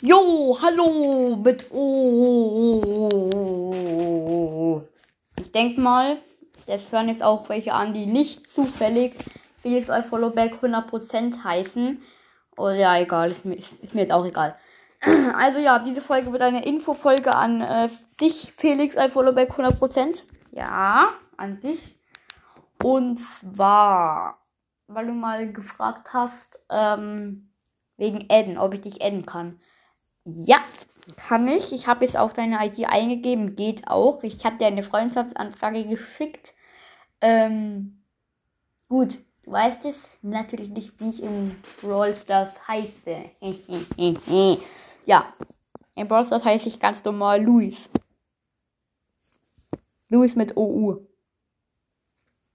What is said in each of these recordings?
Jo, hallo mit O. Ich denke mal, das hören jetzt auch welche an, die nicht zufällig Felix I Followback 100% heißen. Oh ja, egal, ist mir, ist, ist mir jetzt auch egal. Also ja, diese Folge wird eine Infofolge an äh, dich, Felix I Followback 100%. Ja, an dich. Und zwar, weil du mal gefragt hast, ähm, wegen Adden, ob ich dich adden kann. Ja, kann ich. Ich habe jetzt auch deine ID eingegeben. Geht auch. Ich habe dir eine Freundschaftsanfrage geschickt. Ähm, gut, du weißt es natürlich nicht, wie ich in Brawl Stars heiße. ja, in Brawl Stars heiße ich ganz normal Luis. Luis mit OU.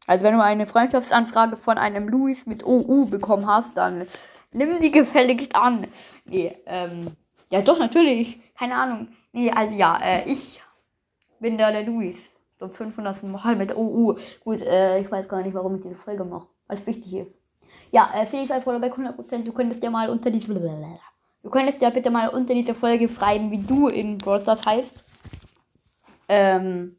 Also wenn du eine Freundschaftsanfrage von einem Luis mit OU bekommen hast, dann nimm die gefälligst an. Nee, ähm, ja, doch, natürlich. Keine Ahnung. Nee, also ja, äh, ich bin da der Luis. So 500. Mal mit OU. Gut, äh, ich weiß gar nicht, warum ich diese Folge mache. Was wichtig ist. Ja, äh, Felix als Followback 100%. Du könntest ja mal unter diese... Du könntest ja bitte mal unter dieser Folge schreiben, wie du in Brawl Stars heißt. Ähm,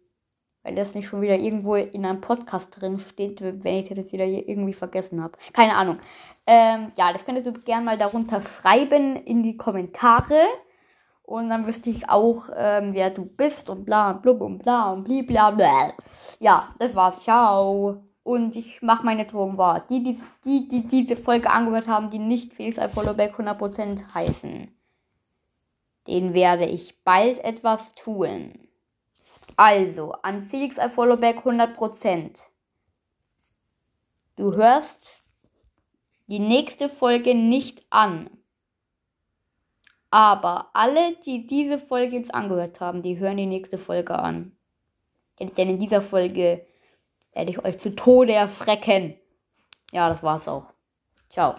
weil das nicht schon wieder irgendwo in einem Podcast drin steht, wenn ich das jetzt wieder irgendwie vergessen habe. Keine Ahnung. Ähm, ja, das könntest du gerne mal darunter schreiben in die Kommentare. Und dann wüsste ich auch, ähm, wer du bist und bla und blub und bla und bli bla bla. Ja, das war's. Ciao. Und ich mache meine Drogen wahr. Die, die, die, die diese Folge angehört haben, die nicht Felix Followback 100% heißen, den werde ich bald etwas tun. Also, an Felix I Followback 100%. Du hörst die nächste Folge nicht an. Aber alle, die diese Folge jetzt angehört haben, die hören die nächste Folge an. Denn in dieser Folge werde ich euch zu Tode erschrecken. Ja, das war's auch. Ciao.